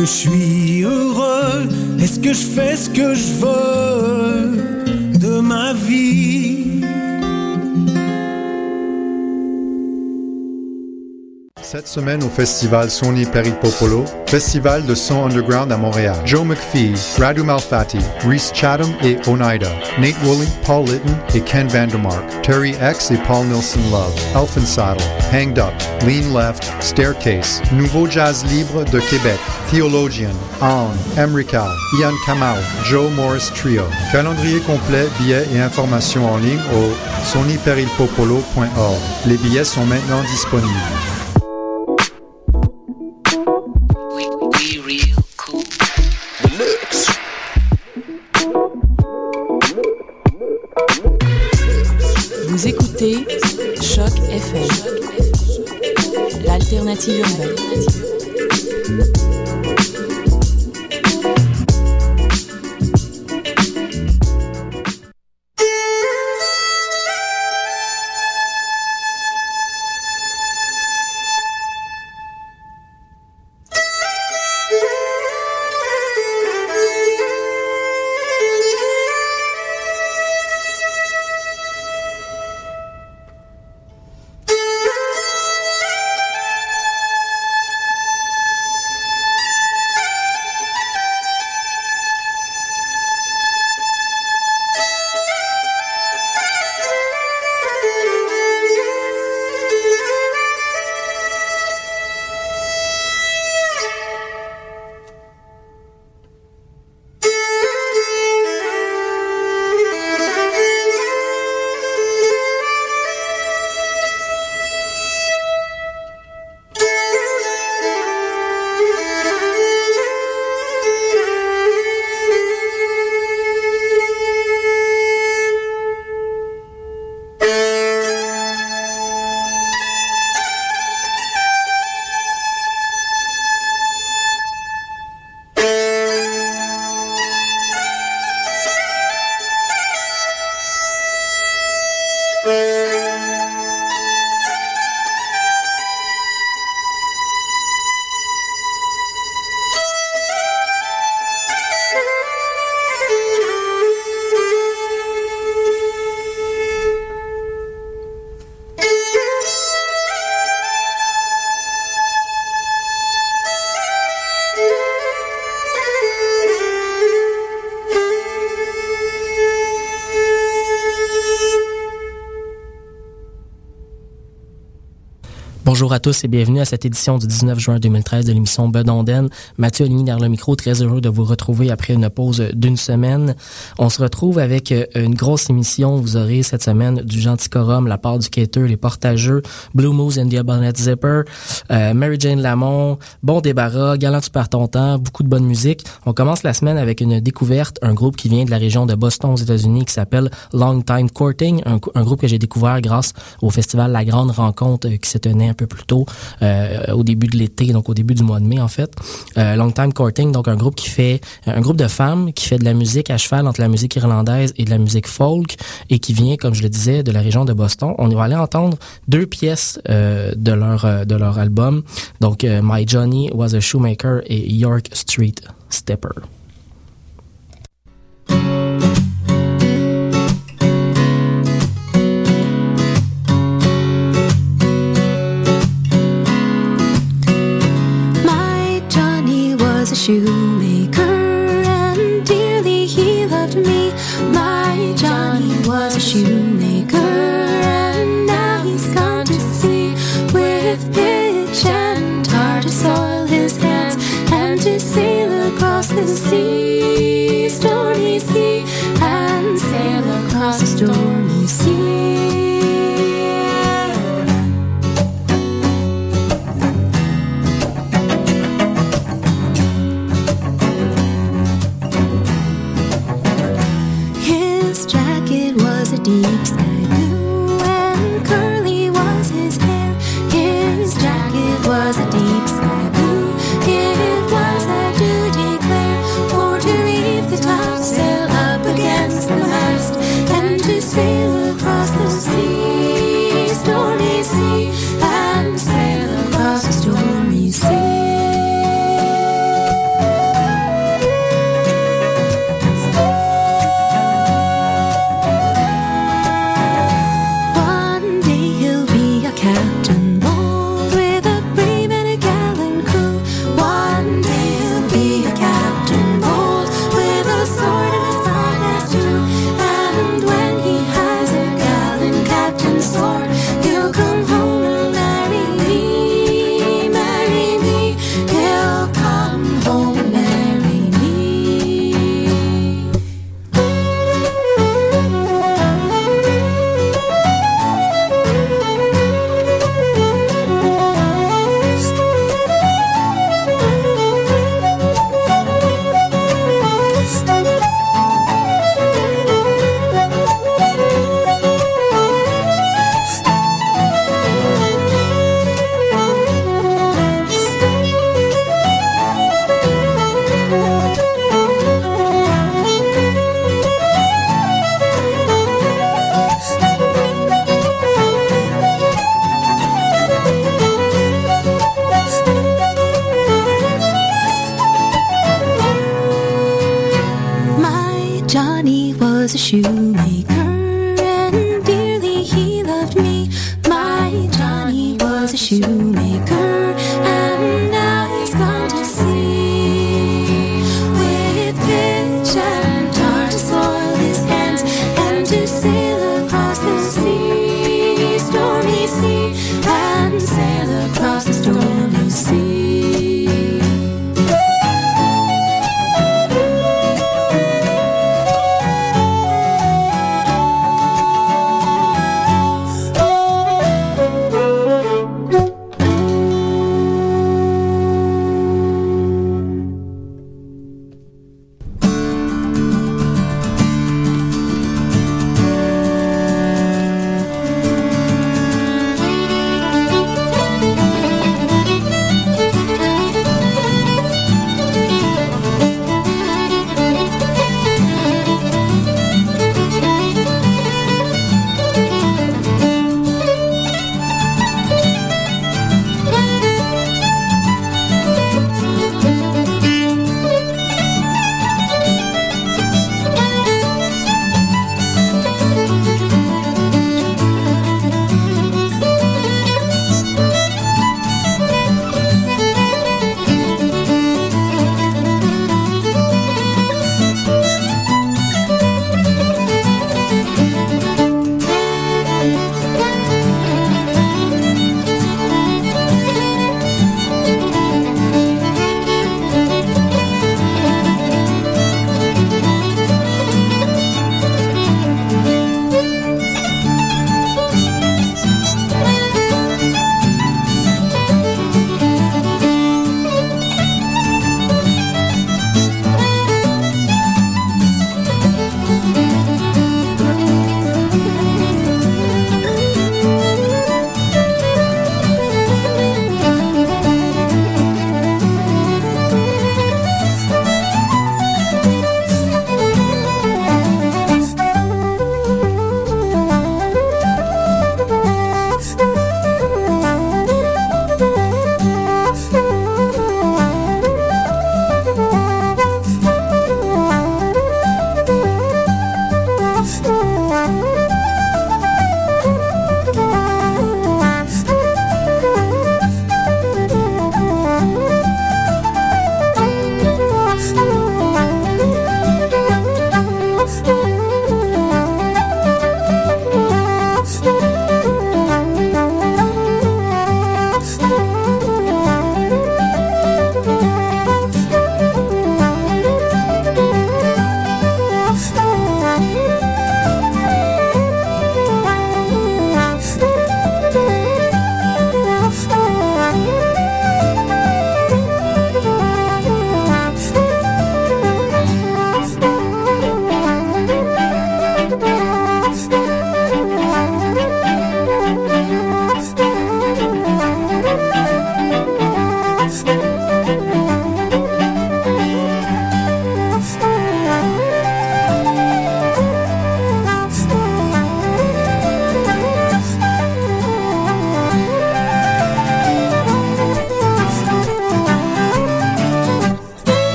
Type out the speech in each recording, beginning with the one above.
je suis heureux. Est-ce que je fais ce que je veux de ma vie? Cette semaine au festival Sony Peripopolo, festival de son underground à Montréal. Joe McPhee, Radu Malfatti, Reese Chatham et Oneida, Nate Woolley, Paul Litton et Ken Vandermark, Terry X et Paul Nilsson Love, Elfin Saddle, Hanged Up, Lean Left, Staircase, Nouveau Jazz Libre de Québec, Theologian, On, Emrical, Ian Kamau, Joe Morris Trio. Calendrier complet, billets et informations en ligne au sonyperilpopolo.org. Les billets sont maintenant disponibles. L'alternative urbaine. Bonjour à tous et bienvenue à cette édition du 19 juin 2013 de l'émission Bedonden. Mathieu Aligny derrière le micro, très heureux de vous retrouver après une pause d'une semaine. On se retrouve avec euh, une grosse émission. Vous aurez cette semaine du Gentil Corum, La part du Cater, Les Portageux, Blue Moose and the Bonnet Zipper, euh, Mary Jane Lamont, Bon Débarras, Galant tu par ton temps, beaucoup de bonne musique. On commence la semaine avec une découverte, un groupe qui vient de la région de Boston aux États-Unis qui s'appelle Long Time Courting, un, groupe que j'ai découvert grâce au festival La Grande Rencontre euh, qui se tenait un peu plus tôt euh, au début de l'été, donc au début du mois de mai en fait. Euh, Long Time Courting, donc un groupe qui fait un groupe de femmes qui fait de la musique à cheval entre la musique irlandaise et de la musique folk et qui vient, comme je le disais, de la région de Boston. On va aller entendre deux pièces euh, de leur euh, de leur album. Donc My Johnny Was a Shoemaker et York Street Stepper.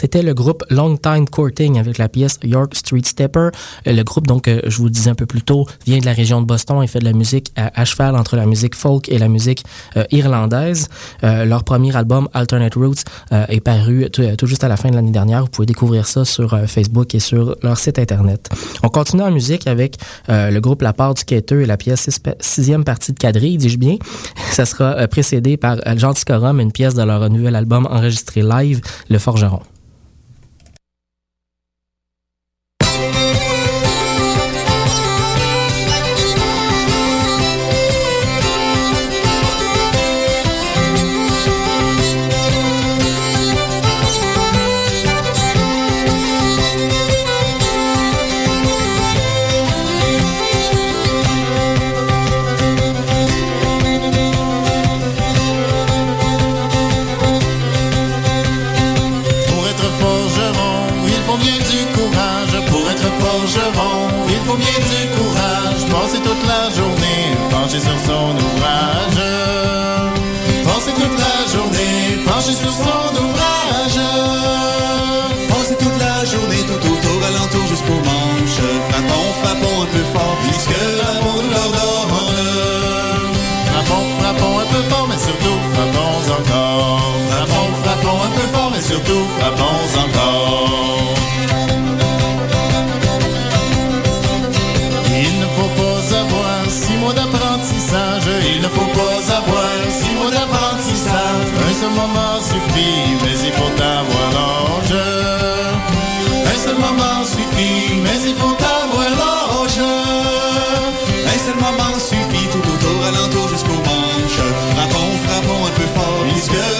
C'était le groupe Long Time Courting avec la pièce York Street Stepper. Euh, le groupe, donc, euh, je vous le disais un peu plus tôt, vient de la région de Boston et fait de la musique à, cheval entre la musique folk et la musique irlandaise. leur premier album, Alternate Roots, est paru tout, juste à la fin de l'année dernière. Vous pouvez découvrir ça sur Facebook et sur leur site internet. On continue en musique avec le groupe La Part du Skater et la pièce sixième partie de quadrille, dis-je bien. Ça sera précédé par Gentil une pièce de leur nouvel album enregistré live, Le Forgeron. surtout frappons encore. Il ne faut pas avoir six mois d'apprentissage, il ne faut pas avoir six mois d'apprentissage. Un seul moment suffit, mais il faut avoir l'ange. Un seul moment suffit, mais il faut avoir l'ange. Un seul moment suffit, tout autour, alentour jusqu'au manche. Frappons, frappons un peu fort, puisque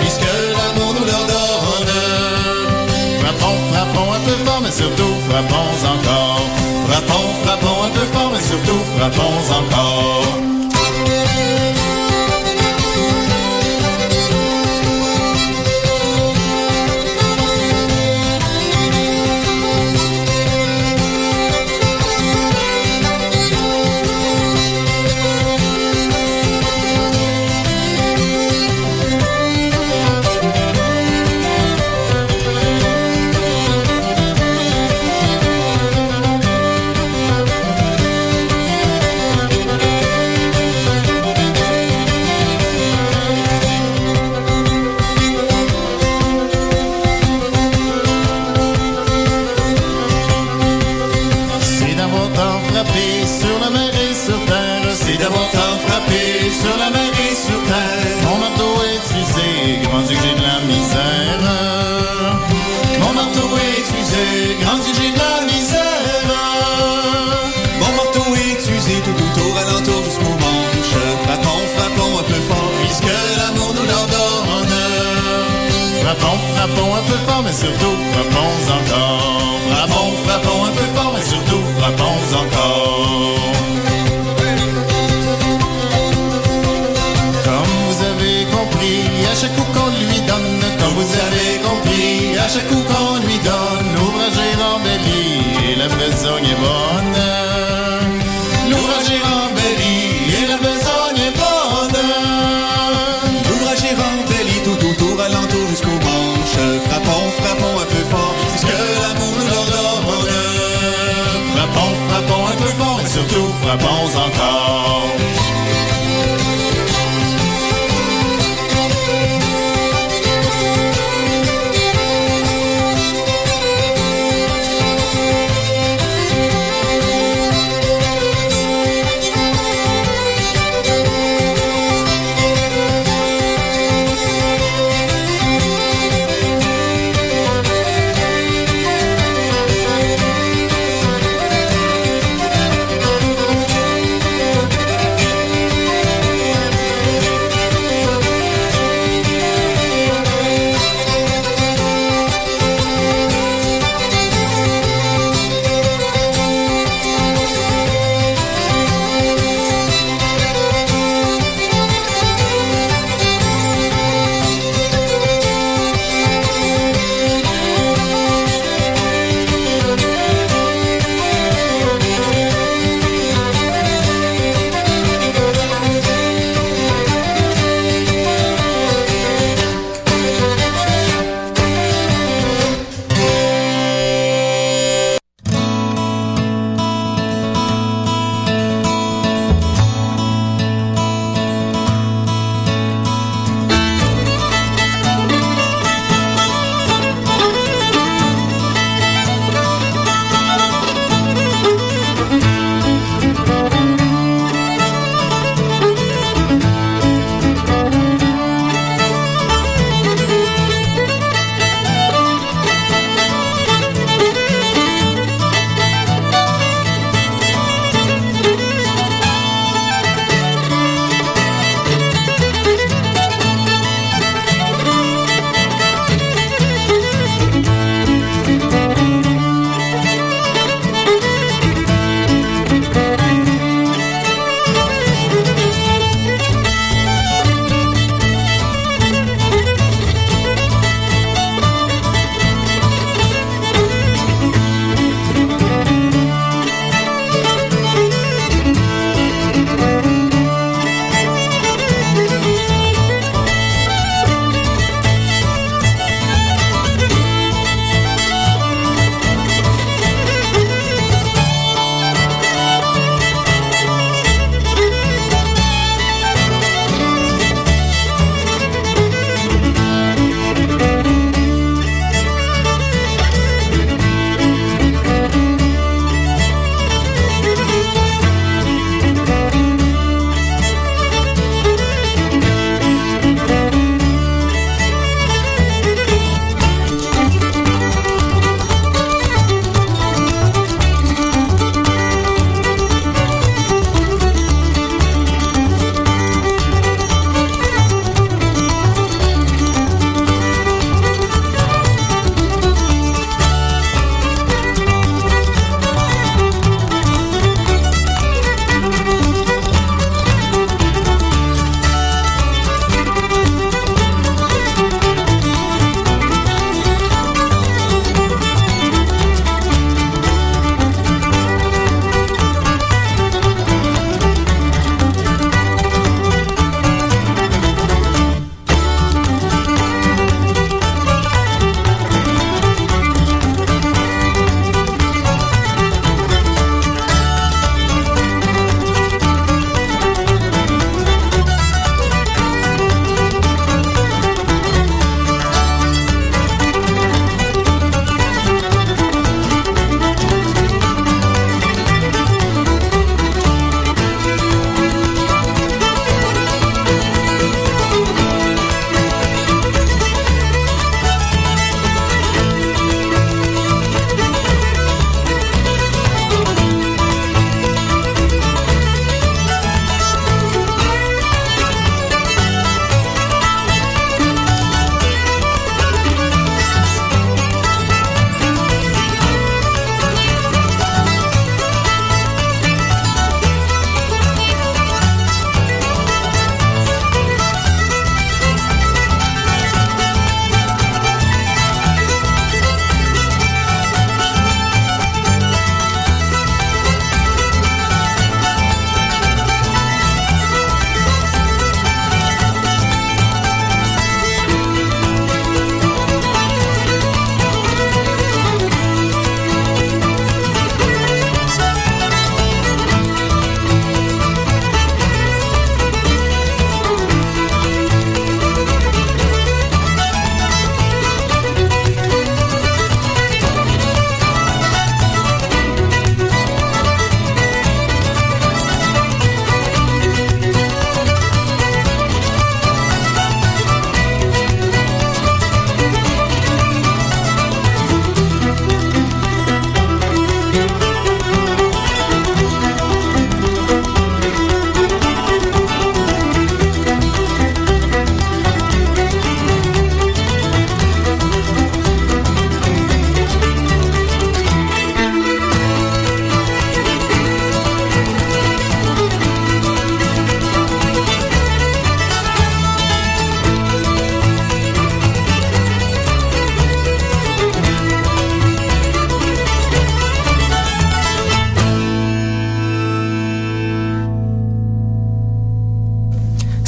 puisque l'amour nous l'ordonne. Frappons, frappons un peu fort, mais surtout frappons encore. Frappons, frappons un peu fort, mais surtout frappons encore. Frappons, frappons un peu fort, mais surtout frappons encore. Frappons, frappons un peu fort, mais surtout frappons encore. Comme vous avez compris, à chaque coup qu'on lui donne, comme vous avez compris, à chaque coup qu'on lui donne, l'ouvrage est rembelli et la maison est bonne. surtout frappons encore.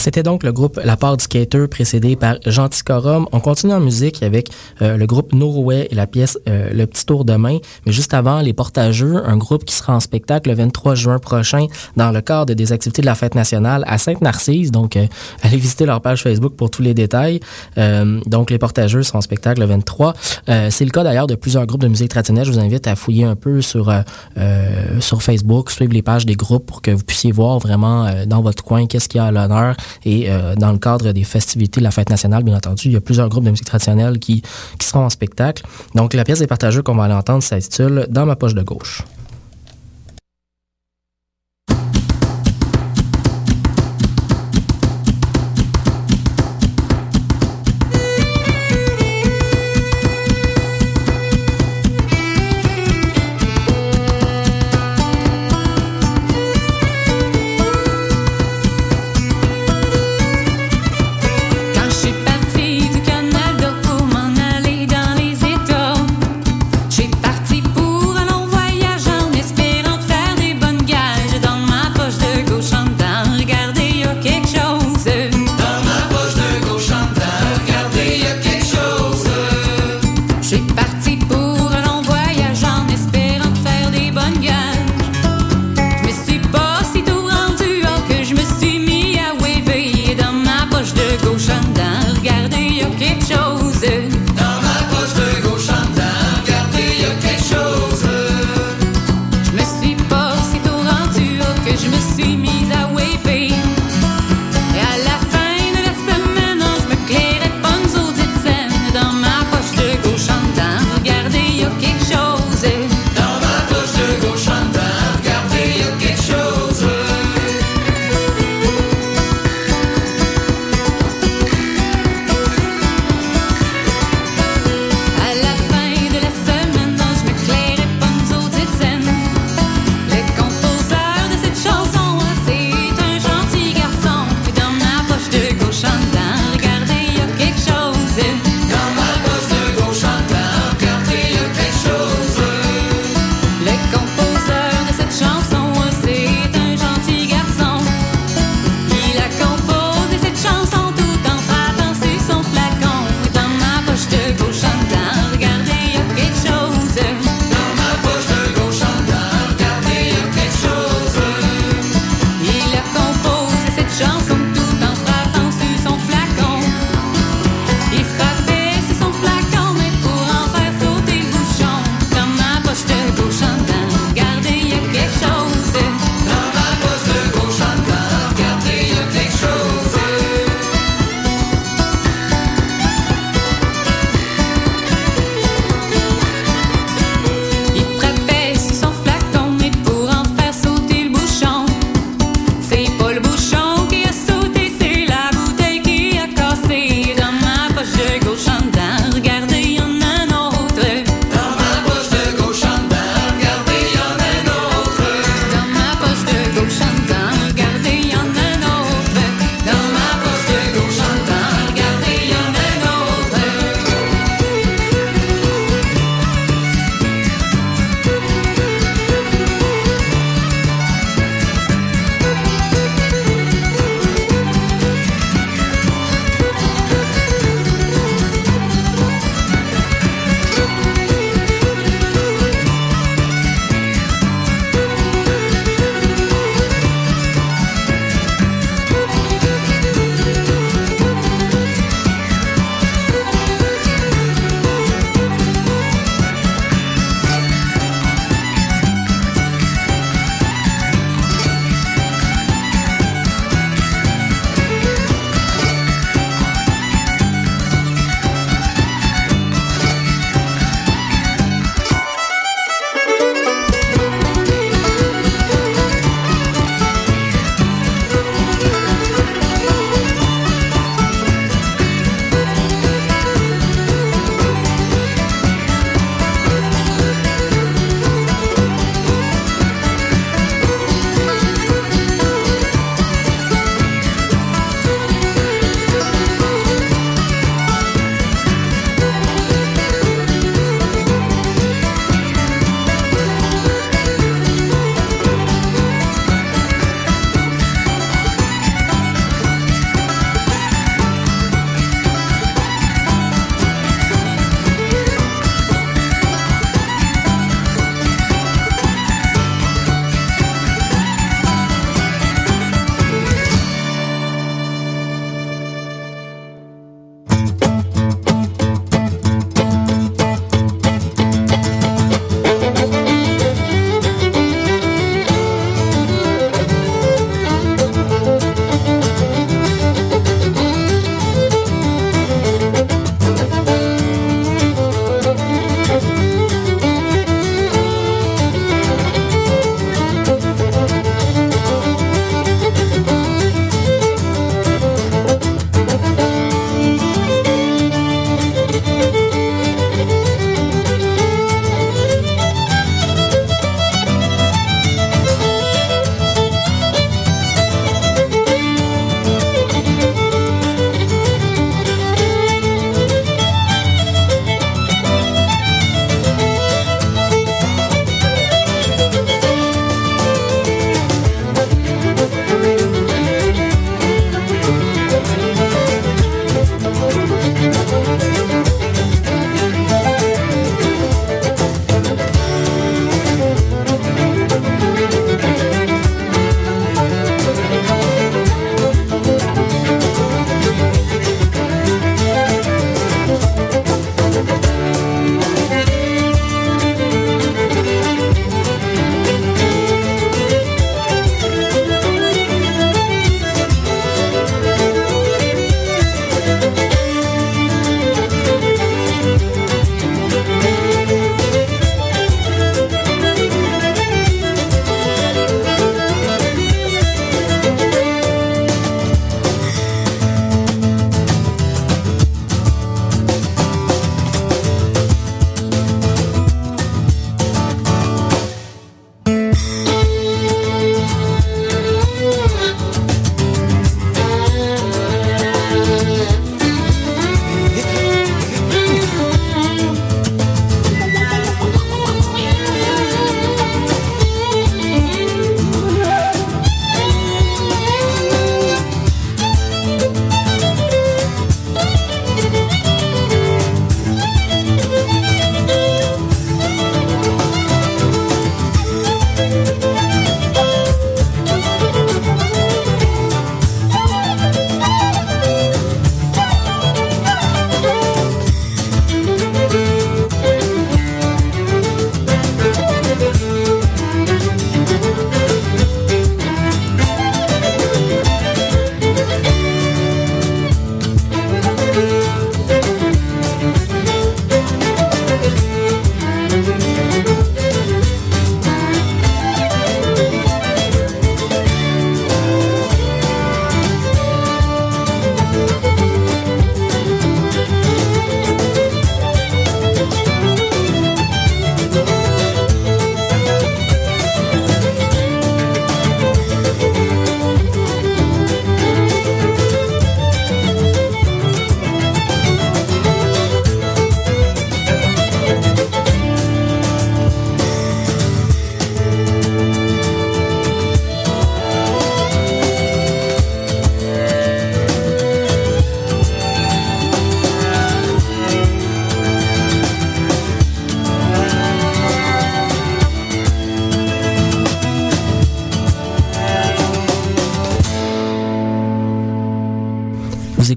C'était donc le groupe La part du skater précédé par Gentilcorum. On continue en musique avec euh, le groupe Norway et la pièce euh, Le Petit Tour de main. Mais juste avant, les Portageux, un groupe qui sera en spectacle le 23 juin prochain dans le cadre des activités de la fête nationale à Sainte-Narcisse. Donc, euh, allez visiter leur page Facebook pour tous les détails. Donc, les Portageux seront en spectacle le 23. Euh, C'est le cas d'ailleurs de plusieurs groupes de musique traditionnelle. Je vous invite à fouiller un peu sur, sur Facebook, suivre les pages des groupes pour que vous puissiez voir vraiment dans votre coin qu'est-ce qu'il y a à l'honneur. Et euh, dans le cadre des festivités de la fête nationale, bien entendu, il y a plusieurs groupes de musique traditionnelle qui, qui seront en spectacle. Donc, la pièce des Portageux qu'on va aller entendre s'intitule Dans ma poche de gauche.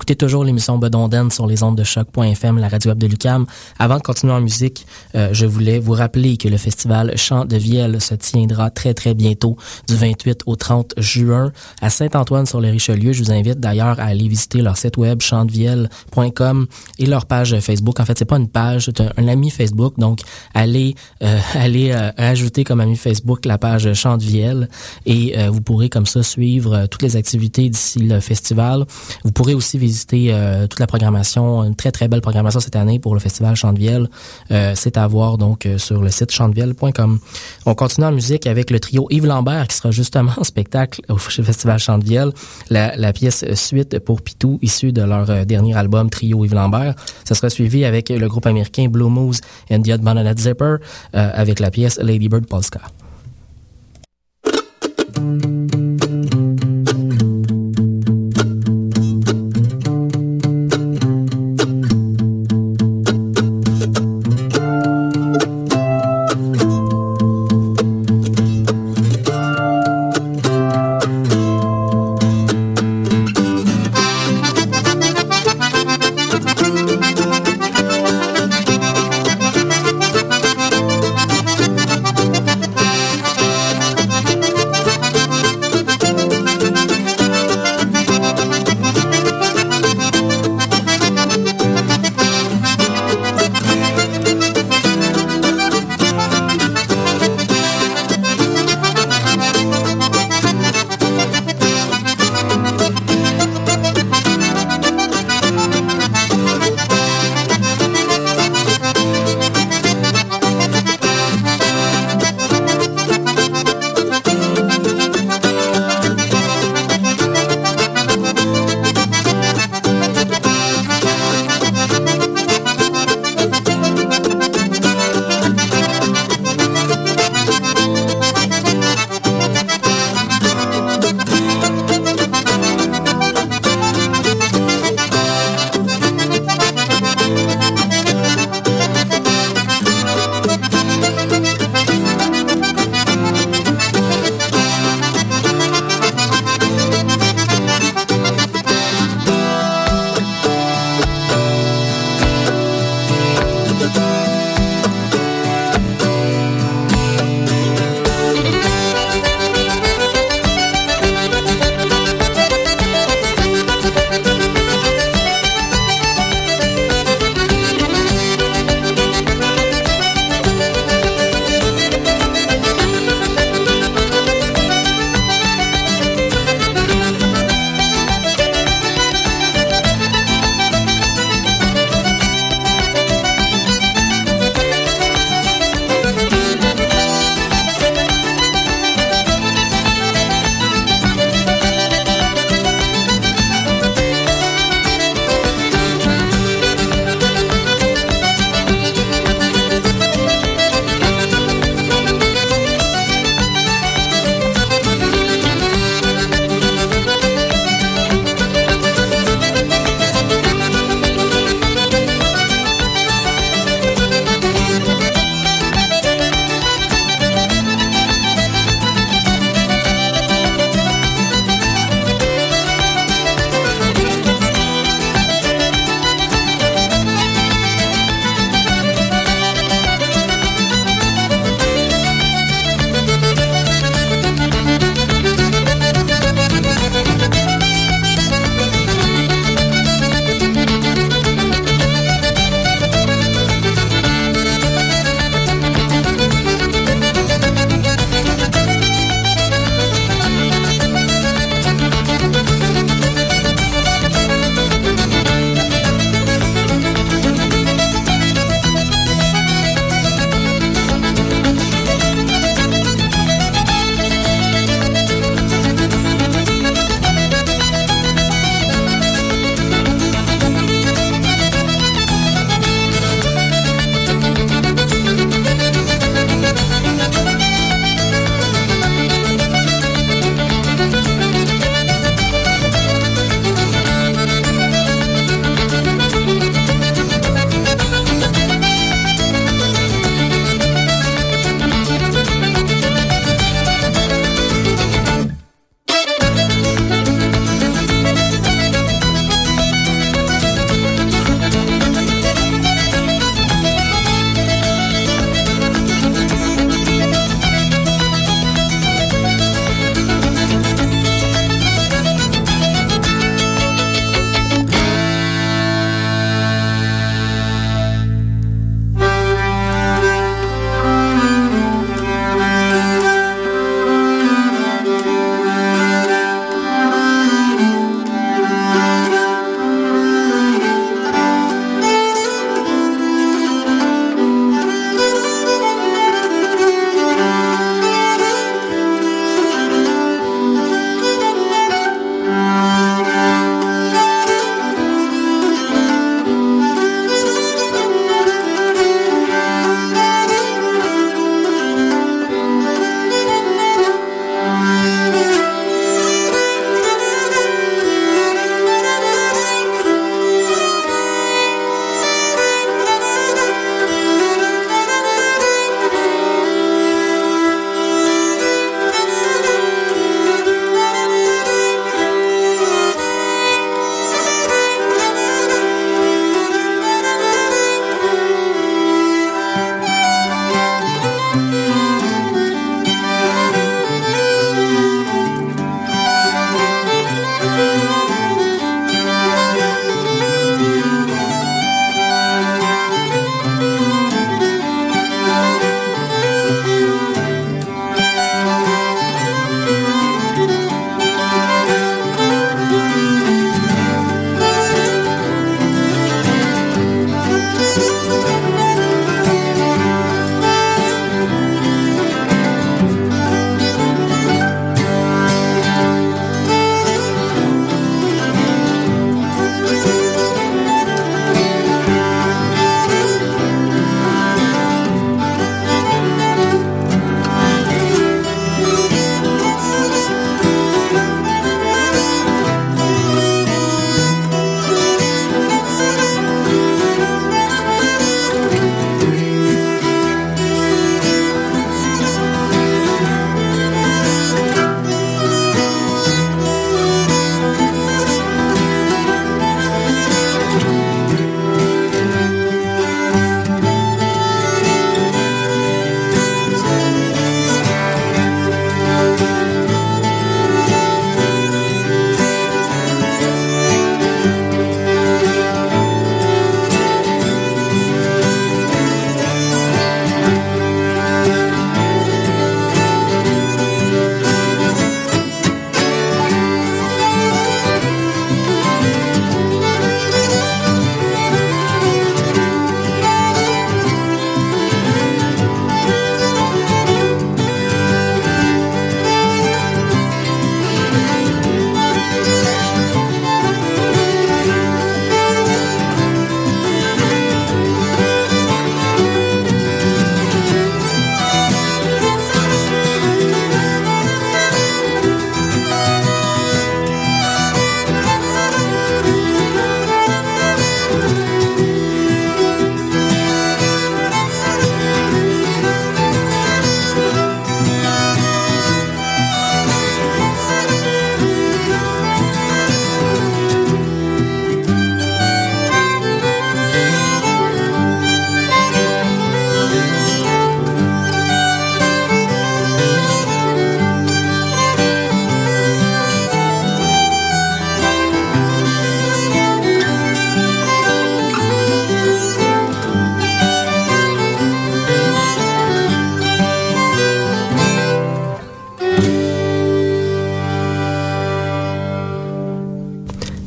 Écoutez toujours l'émission Bedonden sur les ondes de choc.fm, la radio web de Lucam. Avant de continuer en musique, euh, je voulais vous rappeler que le festival Chant de Vielle se tiendra très très bientôt du 28 au 30 juin à Saint-Antoine-sur-le-Richelieu. Je vous invite d'ailleurs à aller visiter leur site web chantdevielle.com et leur page Facebook. En fait, c'est pas une page, c'est un, ami Facebook. Donc, allez, euh, allez euh, ajouter comme ami Facebook la page Chant de Vielle et euh, vous pourrez comme ça suivre euh, toutes les activités d'ici le festival. Vous pourrez aussi visiter euh, toute la programmation, une très très belle programmation cette année pour le festival Chantevielle. Euh, c'est à voir donc euh, sur le site chantevielle.com. On continue en musique avec le trio Yves Lambert qui sera justement en spectacle au festival Chantevielle. La, la pièce suite pour Pitou issue de leur euh, dernier album Trio Yves Lambert. Ça sera suivi avec le groupe américain Blue Moose and the Banana Zipper euh, avec la pièce Lady Bird Polska.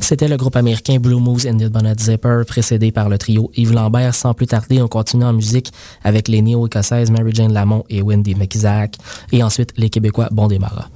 C'était le groupe américain Blue Moose and the Bonnet Zipper, précédé par le trio Yves Lambert. Sans plus tarder, on continue en musique avec les néo-écossaises Mary Jane Lamont et Wendy McIsaac, et ensuite les Québécois Bon Démarra.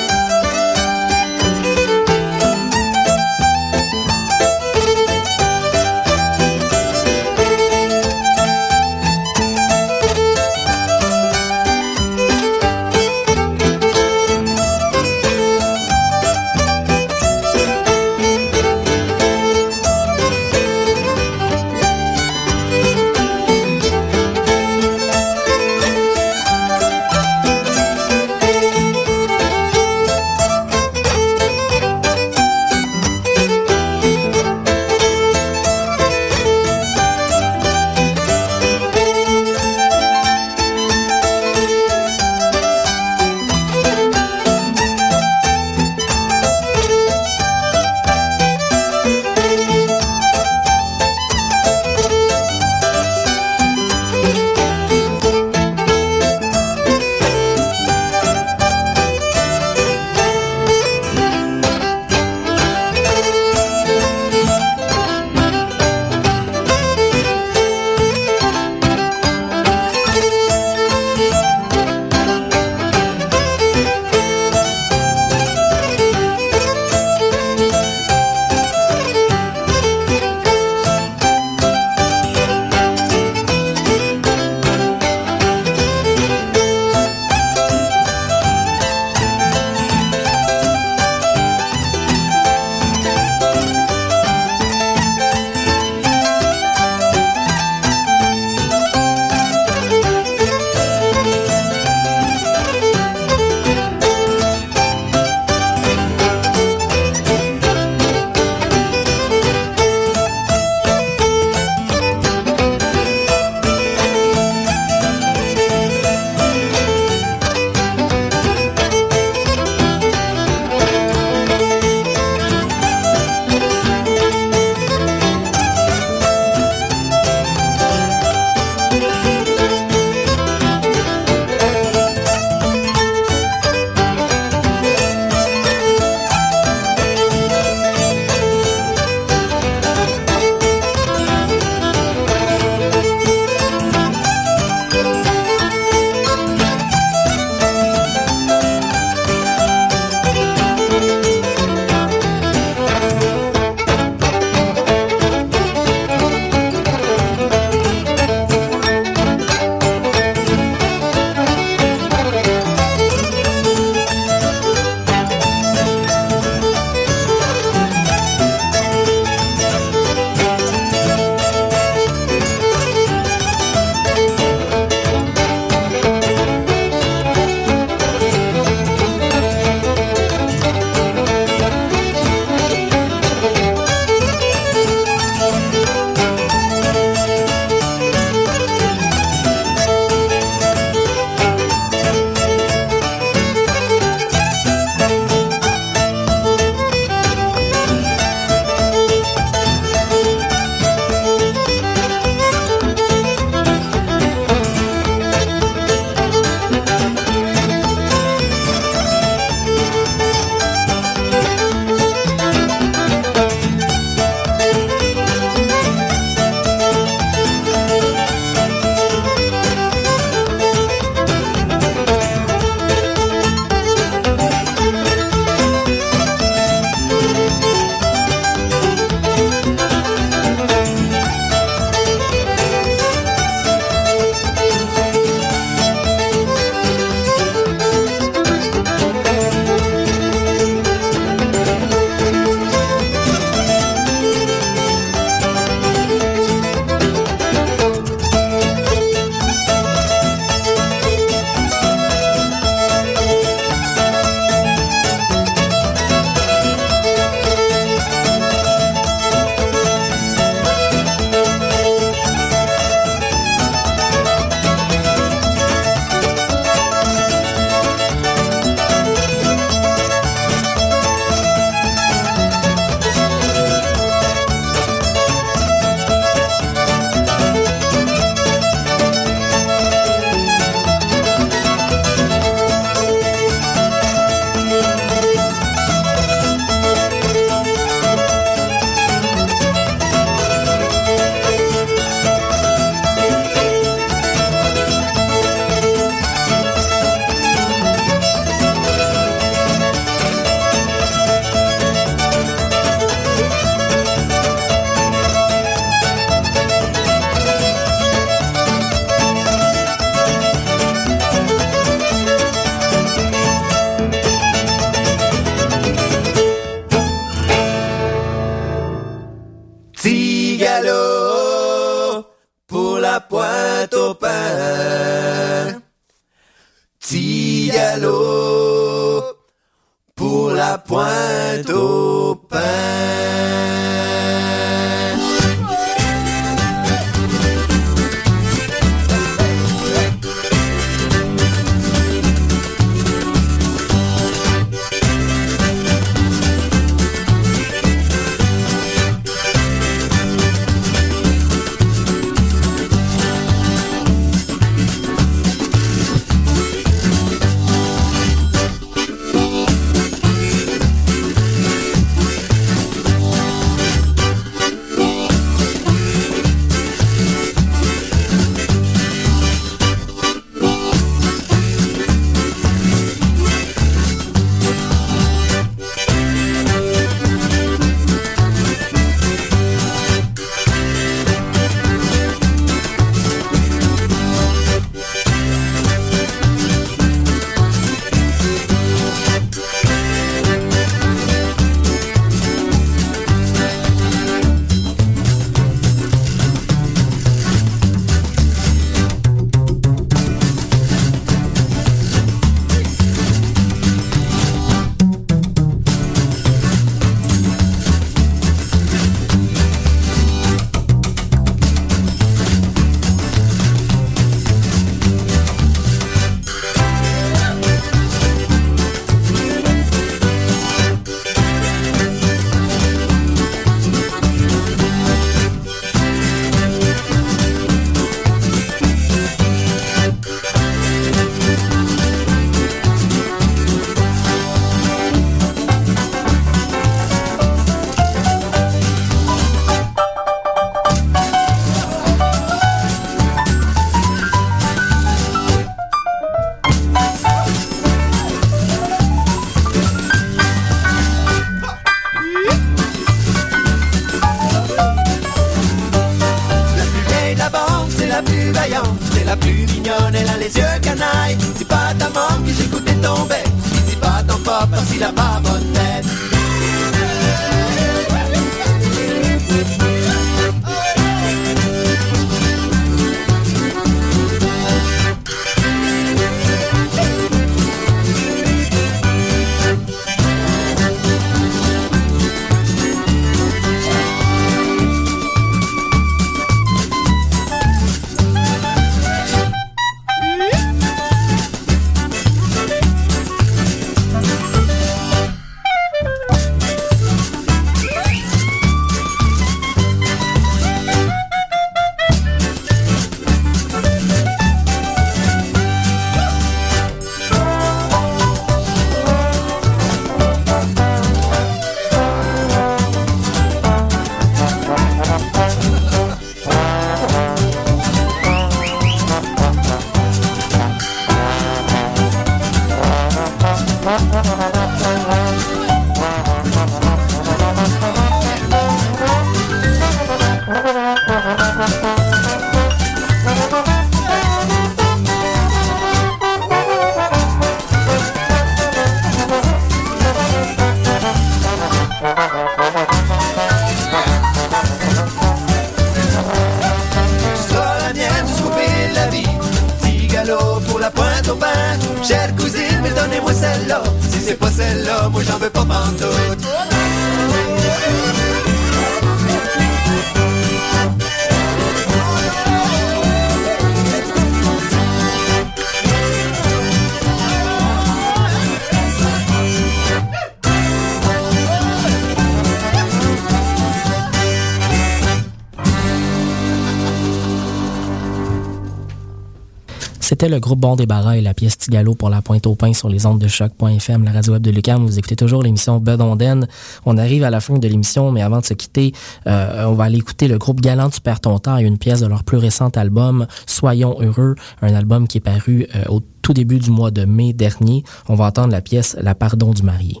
Le groupe Bon Débarras et la pièce Tigalo pour la pointe au pain sur les ondes de choc.fm, la radio web de Lucam. Vous écoutez toujours l'émission Bud Onden. On arrive à la fin de l'émission, mais avant de se quitter, euh, on va aller écouter le groupe Galant Tu perds ton temps et une pièce de leur plus récent album, Soyons heureux, un album qui est paru euh, au tout début du mois de mai dernier. On va entendre la pièce La pardon du marié.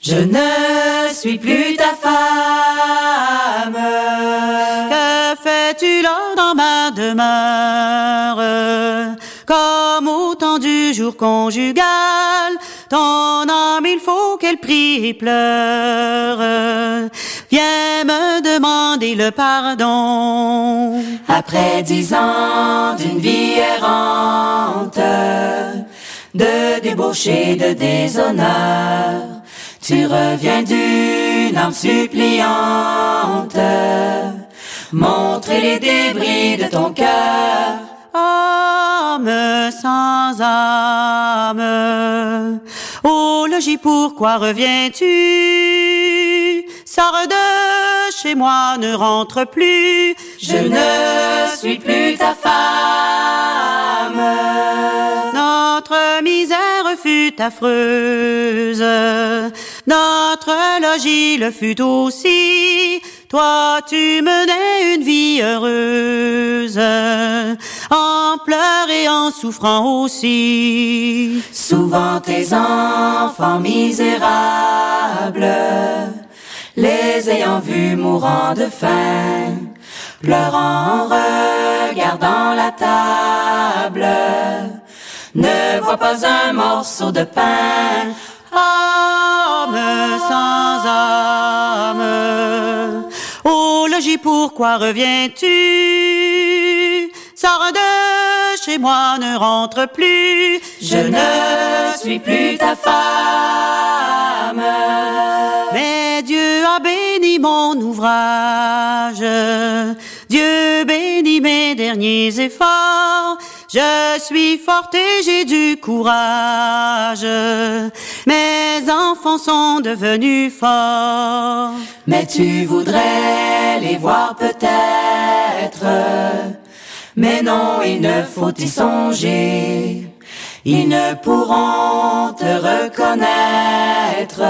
Je ne suis plus ta femme. Fais-tu là dans ma demeure Comme au temps du jour conjugal, ton âme il faut qu'elle prie et pleure. viens me demander le pardon. Après dix ans d'une vie errante, de débauché, de déshonneur, tu reviens d'une âme suppliante, montrer les débris de ton cœur. Âme sans âme, oh logis, pourquoi reviens-tu? Sors de chez moi, ne rentre plus, Je ne suis plus ta femme. Notre misère fut affreuse, notre logis le fut aussi. Toi, tu menais une vie heureuse, en pleurs et en souffrant aussi. Souvent tes enfants misérables, les ayant vus mourant de faim, pleurant en regardant la table, ne vois pas un morceau de pain. âme Pourquoi reviens-tu? Sors de chez moi, ne rentre plus. Je ne suis plus ta femme. Mais Dieu a béni mon ouvrage. Dieu bénit mes derniers efforts. Je suis forte et j'ai du courage. Mes enfants sont devenus forts. Mais tu voudrais les voir peut-être. Mais non, il ne faut y songer. Ils ne pourront te reconnaître.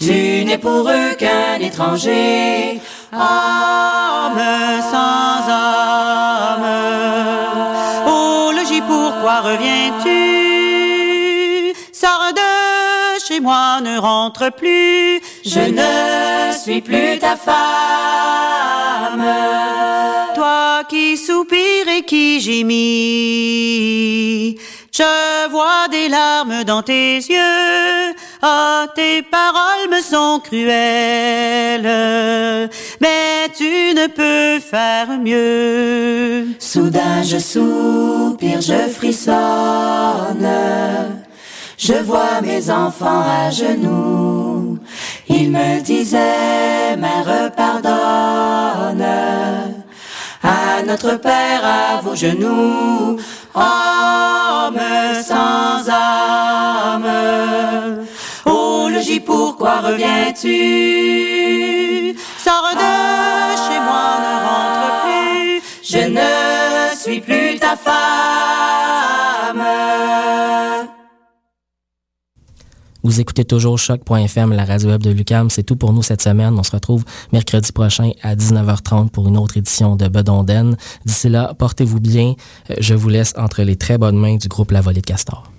Tu n'es pour eux qu'un étranger. âme sans âme. Pourquoi reviens-tu? Sors de chez moi, ne rentre plus. Je ne suis plus ta femme. Toi qui soupires et qui gémis, je vois des larmes dans tes yeux. Ah, tes paroles me sont cruelles, mais tu ne peux faire mieux. Soudain je soupire, je frissonne. Je vois mes enfants à genoux. Ils me disaient, Mère, pardonne. À notre Père, à vos genoux. Homme sans âme. Pourquoi reviens-tu? Sors de chez moi, ne rentre plus. Je ne suis plus ta femme. Vous écoutez toujours choc.fm, la radio web de Lucam. C'est tout pour nous cette semaine. On se retrouve mercredi prochain à 19h30 pour une autre édition de Bedonden. D'ici là, portez-vous bien. Euh, Je vous laisse entre les très bonnes mains du groupe La Volée de Castor.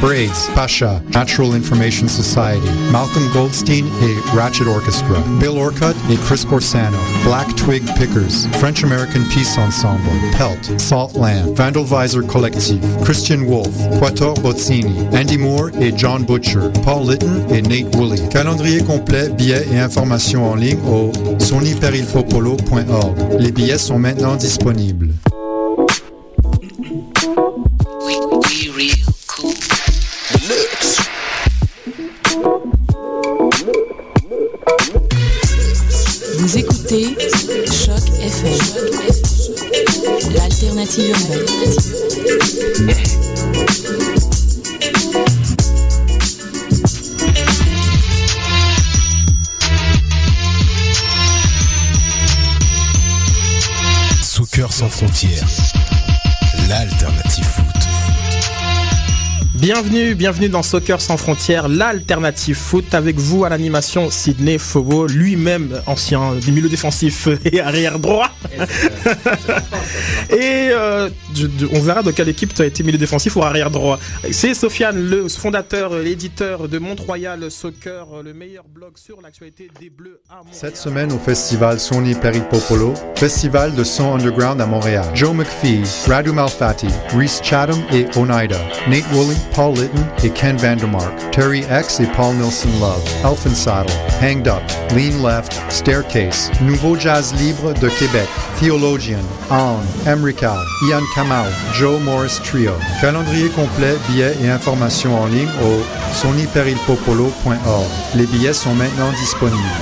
Spades, Pasha, Natural Information Society, Malcolm Goldstein et Ratchet Orchestra, Bill Orcutt et Chris Corsano, Black Twig Pickers, French American Peace Ensemble, Pelt, Saltland, Vandalvisor Collective, Christian Wolf, Quator Bozzini, Andy Moore et John Butcher, Paul Litton et Nate Woolley. Calendrier complet, billets et informations en ligne au sonyperilpopolo.org. Les billets sont maintenant disponibles. L'alternative urbaine. Bienvenue, bienvenue dans Soccer sans frontières, l'alternative foot avec vous à l'animation Sidney Fogo, lui-même ancien du milieu défensif et arrière droit. et euh, on verra de quelle équipe tu as été milieu défensif ou arrière droit. C'est Sofiane, le fondateur, l'éditeur de Mont-Royal Soccer, le meilleur blog sur l'actualité des Bleus à Montréal. Cette semaine au festival Sony Peripopolo, festival de son underground à Montréal. Joe McPhee, Radu Malfatti, Reese Chatham et Oneida, Nate Woolley, Paul Litton et Ken Vandermark, Terry X et Paul Nilsson Love, Elfin Saddle, Hanged Up, Lean Left, Staircase, Nouveau Jazz Libre de Québec, Theologian, On, Emrical, Ian Joe Morris Trio. Calendrier complet, billets et informations en ligne au sonyperilpopolo.org. Les billets sont maintenant disponibles.